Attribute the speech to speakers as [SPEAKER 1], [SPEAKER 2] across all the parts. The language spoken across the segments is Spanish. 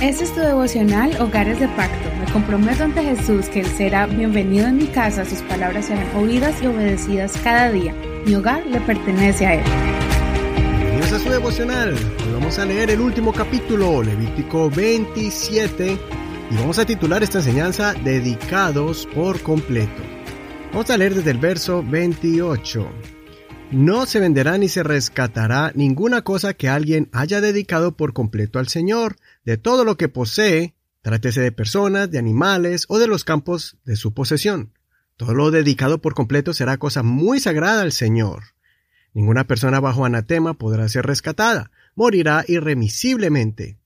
[SPEAKER 1] Este es tu devocional Hogares de Pacto. Me comprometo ante Jesús que Él será bienvenido en mi casa, sus palabras serán oídas y obedecidas cada día. Mi hogar le pertenece a Él.
[SPEAKER 2] Bienvenidos a su devocional. Hoy vamos a leer el último capítulo, Levítico 27, y vamos a titular esta enseñanza Dedicados por completo. Vamos a leer desde el verso 28. No se venderá ni se rescatará ninguna cosa que alguien haya dedicado por completo al Señor, de todo lo que posee, trátese de personas, de animales o de los campos de su posesión. Todo lo dedicado por completo será cosa muy sagrada al Señor. Ninguna persona bajo anatema podrá ser rescatada, morirá irremisiblemente.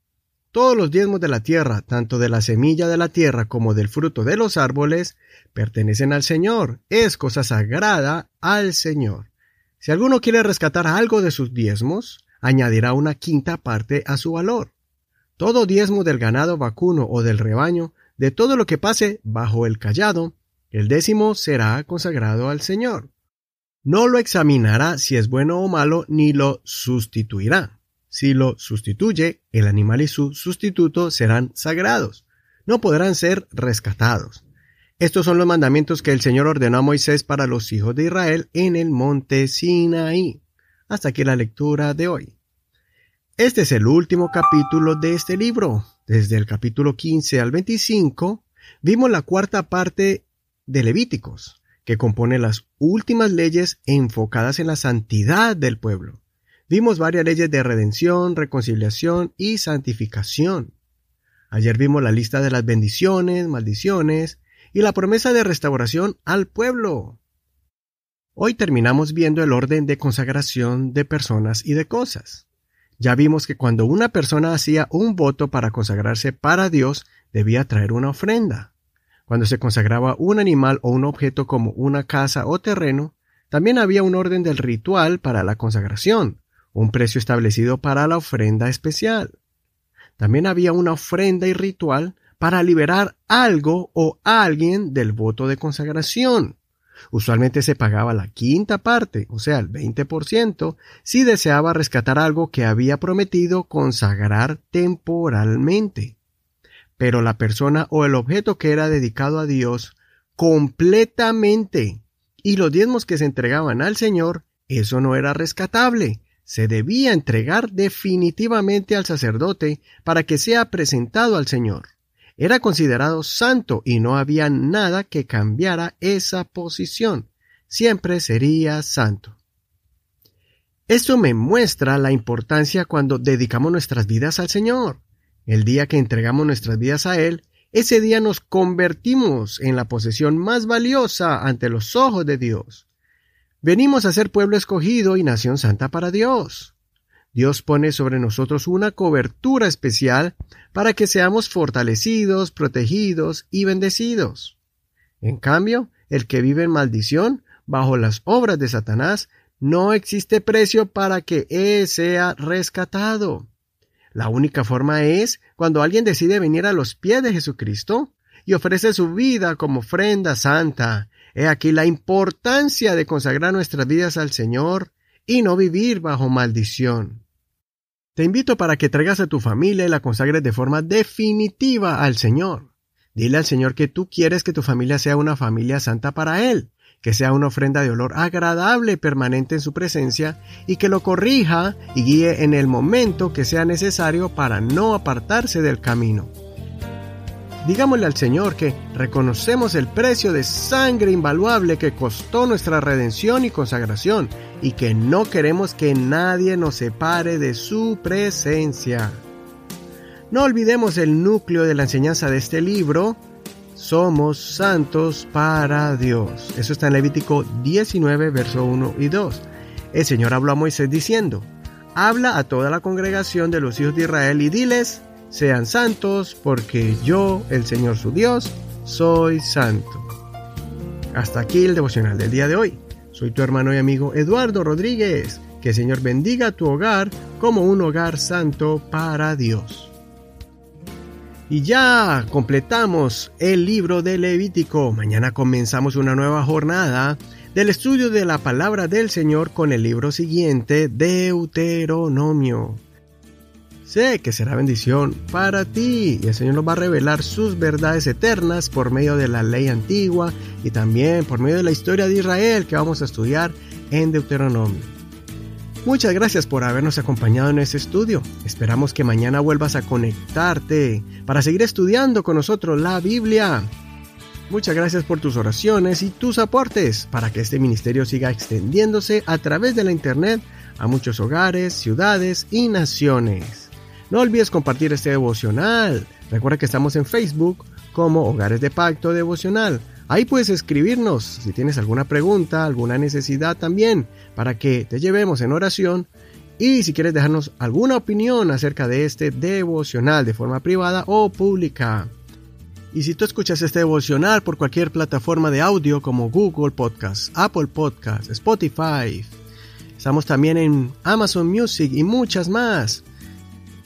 [SPEAKER 2] Todos los diezmos de la tierra, tanto de la semilla de la tierra como del fruto de los árboles, pertenecen al Señor, es cosa sagrada al Señor. Si alguno quiere rescatar algo de sus diezmos, añadirá una quinta parte a su valor. Todo diezmo del ganado vacuno o del rebaño, de todo lo que pase bajo el callado, el décimo será consagrado al Señor. No lo examinará si es bueno o malo, ni lo sustituirá. Si lo sustituye, el animal y su sustituto serán sagrados. No podrán ser rescatados. Estos son los mandamientos que el Señor ordenó a Moisés para los hijos de Israel en el monte Sinaí. Hasta aquí la lectura de hoy. Este es el último capítulo de este libro. Desde el capítulo 15 al 25 vimos la cuarta parte de Levíticos, que compone las últimas leyes enfocadas en la santidad del pueblo. Vimos varias leyes de redención, reconciliación y santificación. Ayer vimos la lista de las bendiciones, maldiciones, y la promesa de restauración al pueblo. Hoy terminamos viendo el orden de consagración de personas y de cosas. Ya vimos que cuando una persona hacía un voto para consagrarse para Dios, debía traer una ofrenda. Cuando se consagraba un animal o un objeto como una casa o terreno, también había un orden del ritual para la consagración, un precio establecido para la ofrenda especial. También había una ofrenda y ritual para liberar algo o alguien del voto de consagración. Usualmente se pagaba la quinta parte, o sea, el 20%, si deseaba rescatar algo que había prometido consagrar temporalmente. Pero la persona o el objeto que era dedicado a Dios completamente y los diezmos que se entregaban al Señor, eso no era rescatable. Se debía entregar definitivamente al sacerdote para que sea presentado al Señor era considerado santo y no había nada que cambiara esa posición. Siempre sería santo. Esto me muestra la importancia cuando dedicamos nuestras vidas al Señor. El día que entregamos nuestras vidas a Él, ese día nos convertimos en la posesión más valiosa ante los ojos de Dios. Venimos a ser pueblo escogido y nación santa para Dios. Dios pone sobre nosotros una cobertura especial para que seamos fortalecidos, protegidos y bendecidos. En cambio, el que vive en maldición, bajo las obras de Satanás, no existe precio para que él sea rescatado. La única forma es cuando alguien decide venir a los pies de Jesucristo y ofrece su vida como ofrenda santa. He aquí la importancia de consagrar nuestras vidas al Señor y no vivir bajo maldición. Te invito para que traigas a tu familia y la consagres de forma definitiva al Señor. Dile al Señor que tú quieres que tu familia sea una familia santa para Él, que sea una ofrenda de olor agradable permanente en su presencia y que lo corrija y guíe en el momento que sea necesario para no apartarse del camino. Digámosle al Señor que reconocemos el precio de sangre invaluable que costó nuestra redención y consagración y que no queremos que nadie nos separe de su presencia. No olvidemos el núcleo de la enseñanza de este libro. Somos santos para Dios. Eso está en Levítico 19, verso 1 y 2. El Señor habló a Moisés diciendo, Habla a toda la congregación de los hijos de Israel y diles, sean santos porque yo, el Señor su Dios, soy santo. Hasta aquí el devocional del día de hoy. Soy tu hermano y amigo Eduardo Rodríguez. Que el Señor bendiga tu hogar como un hogar santo para Dios. Y ya completamos el libro de Levítico. Mañana comenzamos una nueva jornada del estudio de la palabra del Señor con el libro siguiente, Deuteronomio. Sé que será bendición para ti y el Señor nos va a revelar sus verdades eternas por medio de la ley antigua y también por medio de la historia de Israel que vamos a estudiar en Deuteronomio. Muchas gracias por habernos acompañado en este estudio. Esperamos que mañana vuelvas a conectarte para seguir estudiando con nosotros la Biblia. Muchas gracias por tus oraciones y tus aportes para que este ministerio siga extendiéndose a través de la Internet a muchos hogares, ciudades y naciones. No olvides compartir este devocional. Recuerda que estamos en Facebook como Hogares de Pacto Devocional. Ahí puedes escribirnos si tienes alguna pregunta, alguna necesidad también, para que te llevemos en oración. Y si quieres dejarnos alguna opinión acerca de este devocional de forma privada o pública. Y si tú escuchas este devocional por cualquier plataforma de audio como Google Podcast, Apple Podcast, Spotify, estamos también en Amazon Music y muchas más.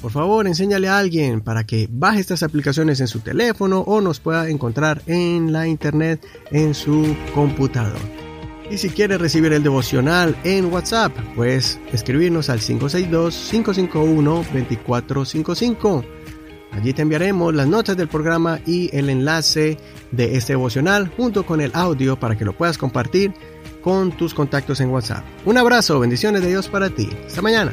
[SPEAKER 2] Por favor, enséñale a alguien para que baje estas aplicaciones en su teléfono o nos pueda encontrar en la internet en su computador. Y si quieres recibir el devocional en WhatsApp, pues escribirnos al 562-551-2455. Allí te enviaremos las notas del programa y el enlace de este devocional junto con el audio para que lo puedas compartir con tus contactos en WhatsApp. Un abrazo, bendiciones de Dios para ti. Hasta mañana.